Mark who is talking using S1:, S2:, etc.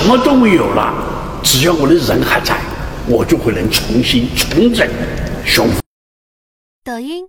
S1: 什么都没有了只要我的人还在我就会能重新重整。雄
S2: 抖音。